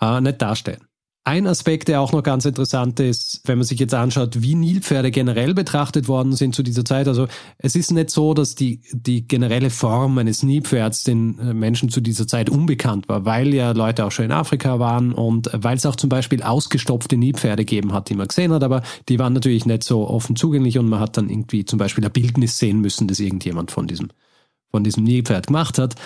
Speaker 2: äh, nicht darstellen. Ein Aspekt, der auch noch ganz interessant ist, wenn man sich jetzt anschaut, wie Nilpferde generell betrachtet worden sind zu dieser Zeit. Also es ist nicht so, dass die, die generelle Form eines Nilpferds den äh, Menschen zu dieser Zeit unbekannt war, weil ja Leute auch schon in Afrika waren und weil es auch zum Beispiel ausgestopfte Nilpferde gegeben hat, die man gesehen hat, aber die waren natürlich nicht so offen zugänglich und man hat dann irgendwie zum Beispiel ein Bildnis sehen müssen, das irgendjemand von diesem, von diesem Nilpferd gemacht hat.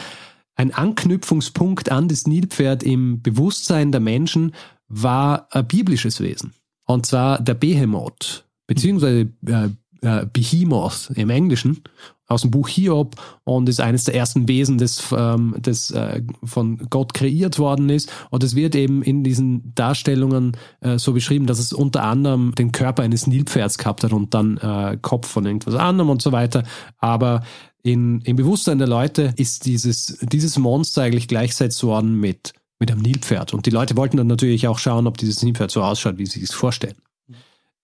Speaker 2: Ein Anknüpfungspunkt an das Nilpferd im Bewusstsein der Menschen war ein biblisches Wesen. Und zwar der Behemoth, beziehungsweise äh, äh, Behemoth im Englischen, aus dem Buch Hiob und ist eines der ersten Wesen, das, ähm, das äh, von Gott kreiert worden ist. Und es wird eben in diesen Darstellungen äh, so beschrieben, dass es unter anderem den Körper eines Nilpferds gehabt hat und dann äh, Kopf von irgendwas anderem und so weiter. Aber in, im Bewusstsein der Leute ist dieses, dieses Monster eigentlich gleichgesetzt worden mit mit einem Nilpferd. Und die Leute wollten dann natürlich auch schauen, ob dieses Nilpferd so ausschaut, wie sie es vorstellen.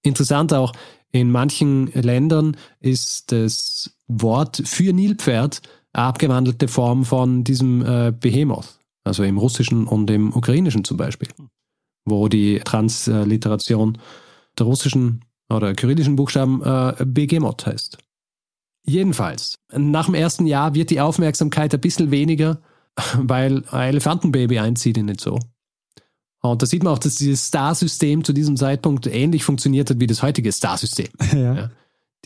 Speaker 2: Interessant auch, in manchen Ländern ist das Wort für Nilpferd abgewandelte Form von diesem äh, Behemoth, also im Russischen und im Ukrainischen zum Beispiel, wo die Transliteration der russischen oder kyrillischen Buchstaben äh, Behemoth heißt. Jedenfalls, nach dem ersten Jahr wird die Aufmerksamkeit ein bisschen weniger weil ein Elefantenbaby einzieht in nicht so. Und da sieht man auch, dass dieses Star-System zu diesem Zeitpunkt ähnlich funktioniert hat wie das heutige Star-System. [laughs] Ja. Ja.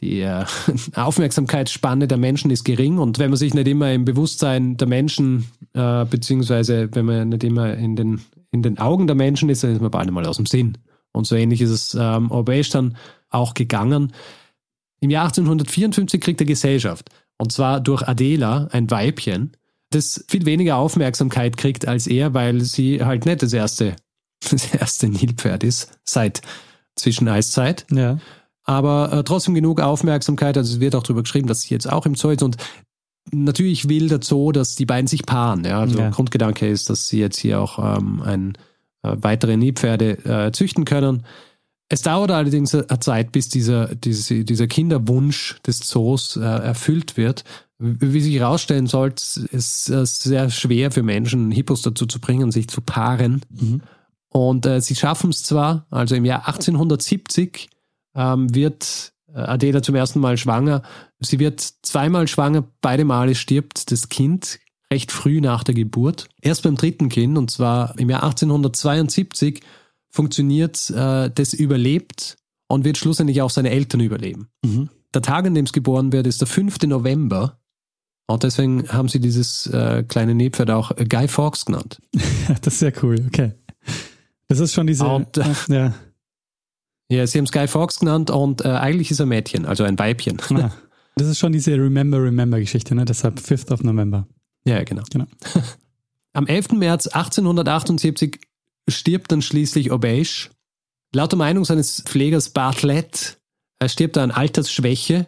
Speaker 2: Die äh, [laughs] Aufmerksamkeitsspanne der Menschen ist gering und wenn man sich nicht immer im Bewusstsein der Menschen, äh, beziehungsweise wenn man nicht immer in den, in den Augen der Menschen ist, dann ist man beinahe mal aus dem Sinn. Und so ähnlich ist es ähm, Obesch dann auch gegangen. Im Jahr 1854 kriegt er Gesellschaft. Und zwar durch Adela, ein Weibchen, das viel weniger Aufmerksamkeit kriegt als er, weil sie halt nicht das erste, [laughs] das erste Nilpferd ist seit Zwischeneiszeit.
Speaker 1: Ja.
Speaker 2: Aber äh, trotzdem genug Aufmerksamkeit. Also es wird auch darüber geschrieben, dass sie jetzt auch im Zoo ist. Und natürlich will der Zoo, dass die beiden sich paaren. Ja? Also ja. Grundgedanke ist, dass sie jetzt hier auch ähm, ein, äh, weitere Nilpferde äh, züchten können. Es dauert allerdings eine Zeit, bis dieser, diese, dieser Kinderwunsch des Zoos äh, erfüllt wird. Wie sich herausstellen soll, ist es sehr schwer für Menschen, Hippos dazu zu bringen, sich zu paaren. Mhm. Und äh, sie schaffen es zwar, also im Jahr 1870 ähm, wird äh, Adela zum ersten Mal schwanger. Sie wird zweimal schwanger, beide Male stirbt das Kind recht früh nach der Geburt. Erst beim dritten Kind, und zwar im Jahr 1872, funktioniert, äh, das überlebt und wird schlussendlich auch seine Eltern überleben. Mhm. Der Tag, an dem es geboren wird, ist der 5. November. Und deswegen haben sie dieses äh, kleine Nebpferd auch äh, Guy Fawkes genannt. [laughs]
Speaker 1: das ist sehr cool, okay. Das ist schon diese.
Speaker 2: Und, äh, ja. ja, sie haben es Guy Fawkes genannt und äh, eigentlich ist er Mädchen, also ein Weibchen. Ah,
Speaker 1: das ist schon diese Remember, Remember Geschichte, ne? deshalb 5th of November.
Speaker 2: Ja, genau. genau. [laughs] Am 11. März 1878 stirbt dann schließlich Obeish. Laut der Meinung seines Pflegers Bartlett er stirbt an Altersschwäche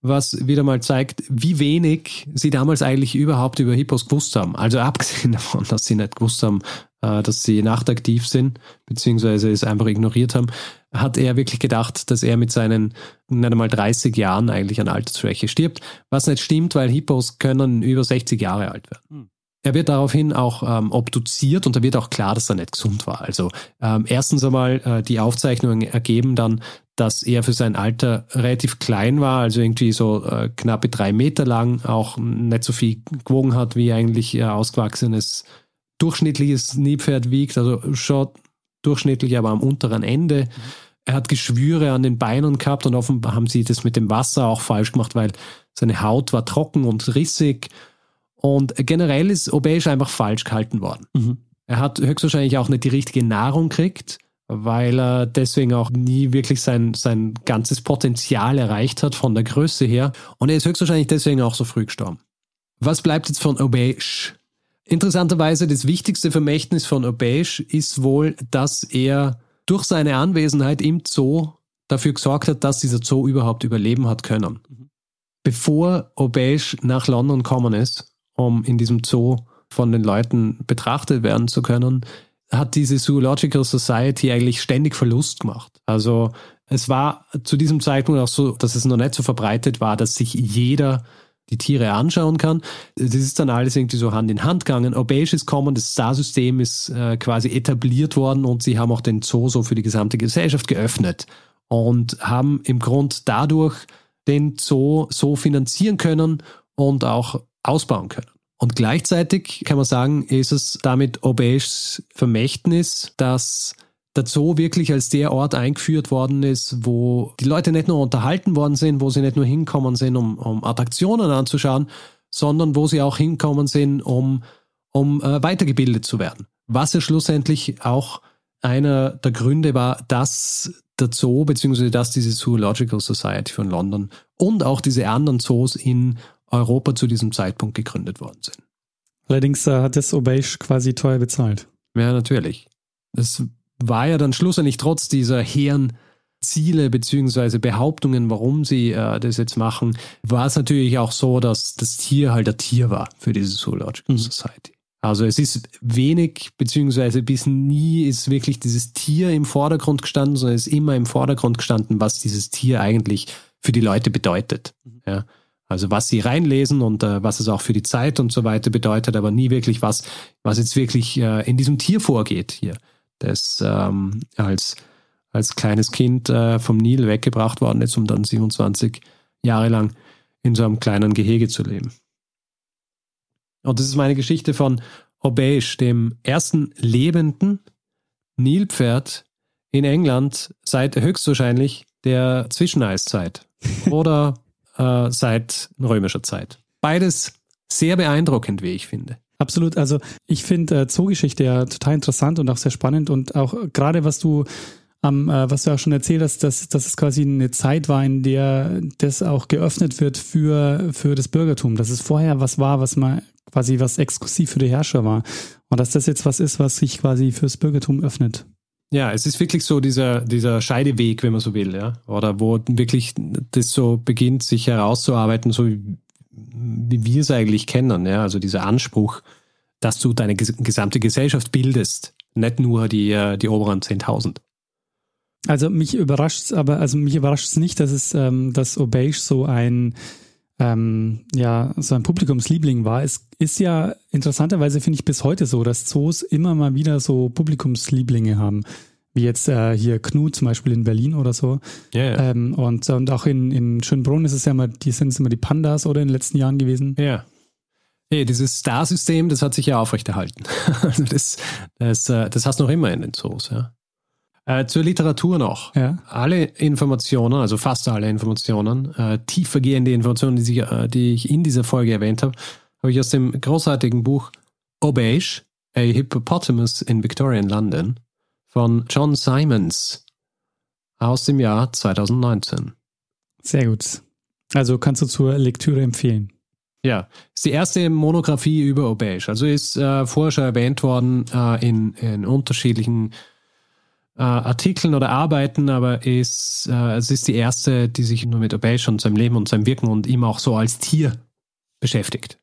Speaker 2: was wieder mal zeigt, wie wenig sie damals eigentlich überhaupt über Hippos gewusst haben. Also abgesehen [laughs] davon, dass sie nicht gewusst haben, äh, dass sie nachtaktiv sind, beziehungsweise es einfach ignoriert haben, hat er wirklich gedacht, dass er mit seinen nicht einmal 30 Jahren eigentlich an Altersschwäche stirbt, was nicht stimmt, weil Hippos können über 60 Jahre alt werden. Er wird daraufhin auch ähm, obduziert und da wird auch klar, dass er nicht gesund war. Also ähm, erstens einmal äh, die Aufzeichnungen ergeben dann, dass er für sein Alter relativ klein war, also irgendwie so äh, knappe drei Meter lang, auch nicht so viel gewogen hat, wie eigentlich äh, ausgewachsenes durchschnittliches Nilpferd wiegt, also schon durchschnittlich, aber am unteren Ende. Er hat Geschwüre an den Beinen gehabt und offenbar haben sie das mit dem Wasser auch falsch gemacht, weil seine Haut war trocken und rissig und generell ist Obey einfach falsch gehalten worden. Mhm. Er hat höchstwahrscheinlich auch nicht die richtige Nahrung gekriegt, weil er deswegen auch nie wirklich sein, sein ganzes Potenzial erreicht hat von der Größe her. Und er ist höchstwahrscheinlich deswegen auch so früh gestorben. Was bleibt jetzt von Obeish? Interessanterweise das wichtigste Vermächtnis von Obeish ist wohl, dass er durch seine Anwesenheit im Zoo dafür gesorgt hat, dass dieser Zoo überhaupt überleben hat können. Mhm. Bevor Obeish nach London gekommen ist, um in diesem Zoo von den Leuten betrachtet werden zu können, hat diese Zoological Society eigentlich ständig Verlust gemacht. Also es war zu diesem Zeitpunkt auch so, dass es noch nicht so verbreitet war, dass sich jeder die Tiere anschauen kann. Das ist dann alles irgendwie so Hand in Hand gegangen. Ist kommen, das Star-System ist äh, quasi etabliert worden und sie haben auch den Zoo so für die gesamte Gesellschaft geöffnet und haben im Grund dadurch den Zoo so finanzieren können und auch ausbauen können. Und gleichzeitig kann man sagen, ist es damit Obeyschs Vermächtnis, dass der Zoo wirklich als der Ort eingeführt worden ist, wo die Leute nicht nur unterhalten worden sind, wo sie nicht nur hinkommen sind, um, um Attraktionen anzuschauen, sondern wo sie auch hinkommen sind, um, um äh, weitergebildet zu werden. Was ja schlussendlich auch einer der Gründe war, dass der Zoo, beziehungsweise dass diese Zoological Society von London und auch diese anderen Zoos in Europa zu diesem Zeitpunkt gegründet worden sind.
Speaker 1: Allerdings äh, hat das Obeysch quasi teuer bezahlt.
Speaker 2: Ja, natürlich. Das war ja dann schlussendlich trotz dieser hehren Ziele beziehungsweise Behauptungen, warum sie äh, das jetzt machen, war es natürlich auch so, dass das Tier halt ein Tier war für diese Zoological mhm. Society. Also es ist wenig beziehungsweise bis nie ist wirklich dieses Tier im Vordergrund gestanden, sondern es ist immer im Vordergrund gestanden, was dieses Tier eigentlich für die Leute bedeutet. Mhm. Ja. Also was sie reinlesen und äh, was es auch für die Zeit und so weiter bedeutet, aber nie wirklich was, was jetzt wirklich äh, in diesem Tier vorgeht hier das ähm, als, als kleines Kind äh, vom Nil weggebracht worden ist, um dann 27 Jahre lang in so einem kleinen Gehege zu leben. Und das ist meine Geschichte von Obeish, dem ersten lebenden Nilpferd in England seit höchstwahrscheinlich der Zwischeneiszeit [laughs] oder äh, seit römischer Zeit. Beides sehr beeindruckend, wie ich finde.
Speaker 1: Absolut. Also ich finde äh, Zoogeschichte ja total interessant und auch sehr spannend und auch gerade was du ähm, äh, was du auch schon erzählt hast, dass, dass es quasi eine Zeit war, in der das auch geöffnet wird für, für das Bürgertum, dass es vorher was war, was mal quasi was exklusiv für die Herrscher war und dass das jetzt was ist, was sich quasi fürs Bürgertum öffnet.
Speaker 2: Ja, es ist wirklich so dieser, dieser Scheideweg, wenn man so will, ja. Oder wo wirklich das so beginnt, sich herauszuarbeiten, so wie wir es eigentlich kennen. Ja? Also dieser Anspruch, dass du deine gesamte Gesellschaft bildest, nicht nur die, die oberen 10.000.
Speaker 1: Also mich überrascht es aber, also mich überrascht es nicht, dass es, ähm, dass Obeish so ein, ähm, ja, so ein Publikumsliebling war. Es ist ja interessanterweise, finde ich, bis heute so, dass Zoos immer mal wieder so Publikumslieblinge haben wie jetzt äh, hier Knut zum Beispiel in Berlin oder so.
Speaker 2: Yeah.
Speaker 1: Ähm, und, und auch in, in Schönbrunn ist es ja immer, die sind es immer die Pandas oder in den letzten Jahren gewesen.
Speaker 2: Ja. Yeah. Hey, dieses Star-System, das hat sich ja aufrechterhalten. [laughs] also das, das, äh, das hast du noch immer in den Zoos, ja. Äh, zur Literatur noch.
Speaker 1: Ja.
Speaker 2: Alle Informationen, also fast alle Informationen, äh, tiefergehende Informationen, die, sich, äh, die ich in dieser Folge erwähnt habe, habe ich aus dem großartigen Buch Obeish, A Hippopotamus in Victorian London von John Simons aus dem Jahr 2019.
Speaker 1: Sehr gut. Also kannst du zur Lektüre empfehlen.
Speaker 2: Ja, ist die erste Monographie über Obeish. Also ist äh, vorher schon erwähnt worden äh, in, in, unterschiedlichen äh, Artikeln oder Arbeiten, aber ist, äh, es ist die erste, die sich nur mit Obeish und seinem Leben und seinem Wirken und ihm auch so als Tier beschäftigt.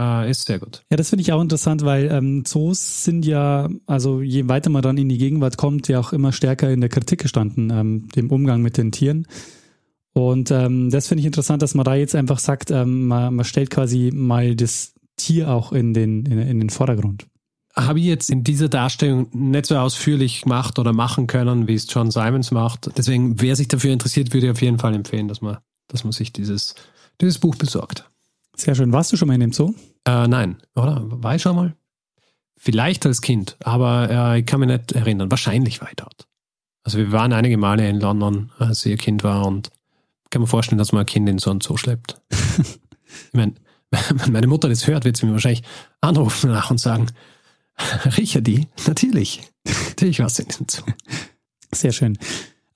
Speaker 2: Äh, ist sehr gut.
Speaker 1: Ja, das finde ich auch interessant, weil ähm, Zoos sind ja, also je weiter man dann in die Gegenwart kommt, ja auch immer stärker in der Kritik gestanden, ähm, dem Umgang mit den Tieren. Und ähm, das finde ich interessant, dass man da jetzt einfach sagt, ähm, man, man stellt quasi mal das Tier auch in den, in, in den Vordergrund.
Speaker 2: Habe ich jetzt in dieser Darstellung nicht so ausführlich gemacht oder machen können, wie es John Simons macht. Deswegen, wer sich dafür interessiert, würde ich auf jeden Fall empfehlen, dass man, dass man sich dieses, dieses Buch besorgt.
Speaker 1: Sehr schön. Warst du schon mal in dem Zoo?
Speaker 2: Äh, nein, oder? War ich schon mal? Vielleicht als Kind, aber äh, ich kann mich nicht erinnern. Wahrscheinlich war ich dort. Also wir waren einige Male in London, als ich ein Kind war und kann mir vorstellen, dass man ein Kind in so einen Zoo schleppt. [laughs] ich meine, [laughs] wenn meine Mutter das hört, wird sie mir wahrscheinlich anrufen nach und sagen, [laughs] Richardi, natürlich. Natürlich warst du in diesem Zoo.
Speaker 1: Sehr schön.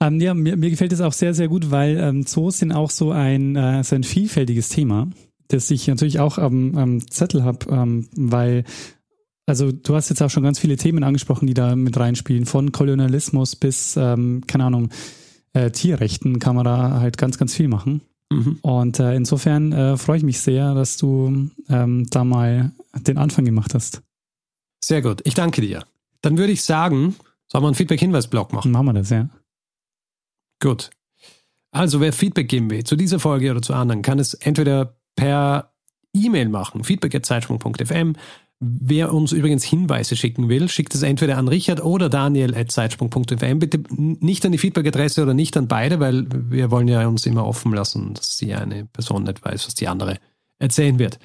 Speaker 1: Ähm, ja, mir, mir gefällt es auch sehr, sehr gut, weil ähm, Zoos sind auch so ein, äh, so ein vielfältiges Thema das ich natürlich auch am, am Zettel habe, ähm, weil, also du hast jetzt auch schon ganz viele Themen angesprochen, die da mit reinspielen, von Kolonialismus bis, ähm, keine Ahnung, äh, Tierrechten kann man da halt ganz, ganz viel machen. Mhm. Und äh, insofern äh, freue ich mich sehr, dass du ähm, da mal den Anfang gemacht hast.
Speaker 2: Sehr gut. Ich danke dir. Dann würde ich sagen, sollen wir einen Feedback-Hinweis-Blog machen?
Speaker 1: Machen wir das, ja.
Speaker 2: Gut. Also, wer Feedback geben will zu dieser Folge oder zu anderen, kann es entweder per E-Mail machen, feedback.zeitsprung.fm. Wer uns übrigens Hinweise schicken will, schickt es entweder an Richard oder Daniel at zeitsprung.fm. Bitte nicht an die Feedback-Adresse oder nicht an beide, weil wir wollen ja uns immer offen lassen, dass die eine Person nicht weiß, was die andere erzählen wird.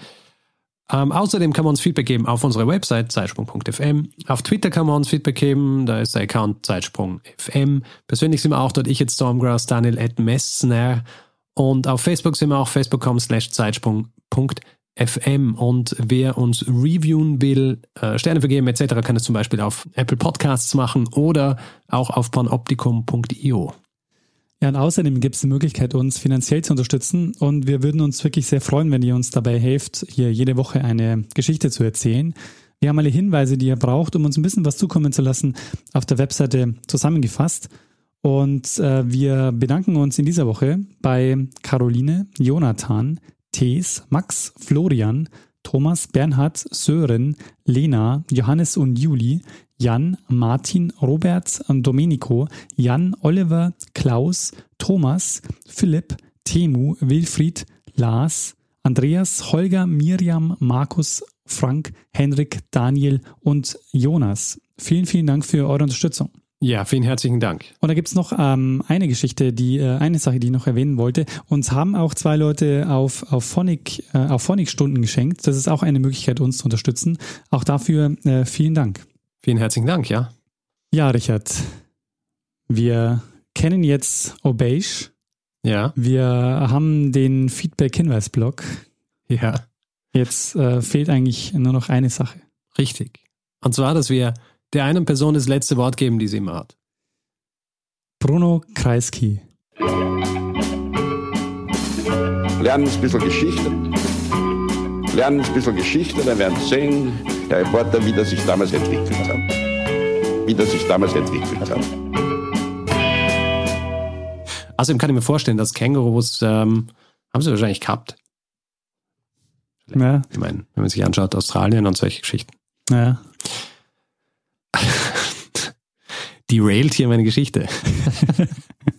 Speaker 2: Ähm, außerdem kann man uns Feedback geben auf unserer Website zeitsprung.fm. Auf Twitter kann man uns Feedback geben, da ist der Account zeitsprung.fm. Persönlich sind wir auch dort, ich jetzt Stormgrass, Daniel at Messner. Und auf Facebook sind wir auch facebook.com slash zeitsprung.fm. Und wer uns reviewen will, äh, Sterne vergeben etc., kann es zum Beispiel auf Apple Podcasts machen oder auch auf panoptikum.io.
Speaker 1: Ja, und außerdem gibt es die Möglichkeit, uns finanziell zu unterstützen. Und wir würden uns wirklich sehr freuen, wenn ihr uns dabei helft, hier jede Woche eine Geschichte zu erzählen. Wir haben alle Hinweise, die ihr braucht, um uns ein bisschen was zukommen zu lassen, auf der Webseite zusammengefasst. Und äh, wir bedanken uns in dieser Woche bei Caroline, Jonathan, Thees, Max, Florian, Thomas, Bernhard, Sören, Lena, Johannes und Juli, Jan, Martin, Robert, Domenico, Jan, Oliver, Klaus, Thomas, Philipp, Temu, Wilfried, Lars, Andreas, Holger, Miriam, Markus, Frank, Henrik, Daniel und Jonas. Vielen, vielen Dank für eure Unterstützung.
Speaker 2: Ja, vielen herzlichen Dank.
Speaker 1: Und da gibt's noch ähm, eine Geschichte, die äh, eine Sache, die ich noch erwähnen wollte. Uns haben auch zwei Leute auf, auf Phonic, äh, auf Phonic-Stunden geschenkt. Das ist auch eine Möglichkeit, uns zu unterstützen. Auch dafür äh, vielen Dank.
Speaker 2: Vielen herzlichen Dank, ja.
Speaker 1: Ja, Richard. Wir kennen jetzt Obeish.
Speaker 2: Ja.
Speaker 1: Wir haben den Feedback-Hinweis-Blog.
Speaker 2: Ja.
Speaker 1: Jetzt äh, fehlt eigentlich nur noch eine Sache.
Speaker 2: Richtig. Und zwar, dass wir der einen Person das letzte Wort geben, die sie immer hat.
Speaker 1: Bruno Kreisky.
Speaker 3: Lernen ein bisschen Geschichte. Lernen ein bisschen Geschichte, dann werden Sie sehen, der Reporter, wie das sich damals entwickelt hat. Wie das sich damals entwickelt hat.
Speaker 2: Außerdem kann ich mir vorstellen, dass Kängurus ähm, haben sie wahrscheinlich gehabt.
Speaker 1: Ja.
Speaker 2: Ich meine, wenn man sich anschaut, Australien und solche Geschichten.
Speaker 1: Ja. [laughs]
Speaker 2: Derailed hier meine Geschichte. [laughs]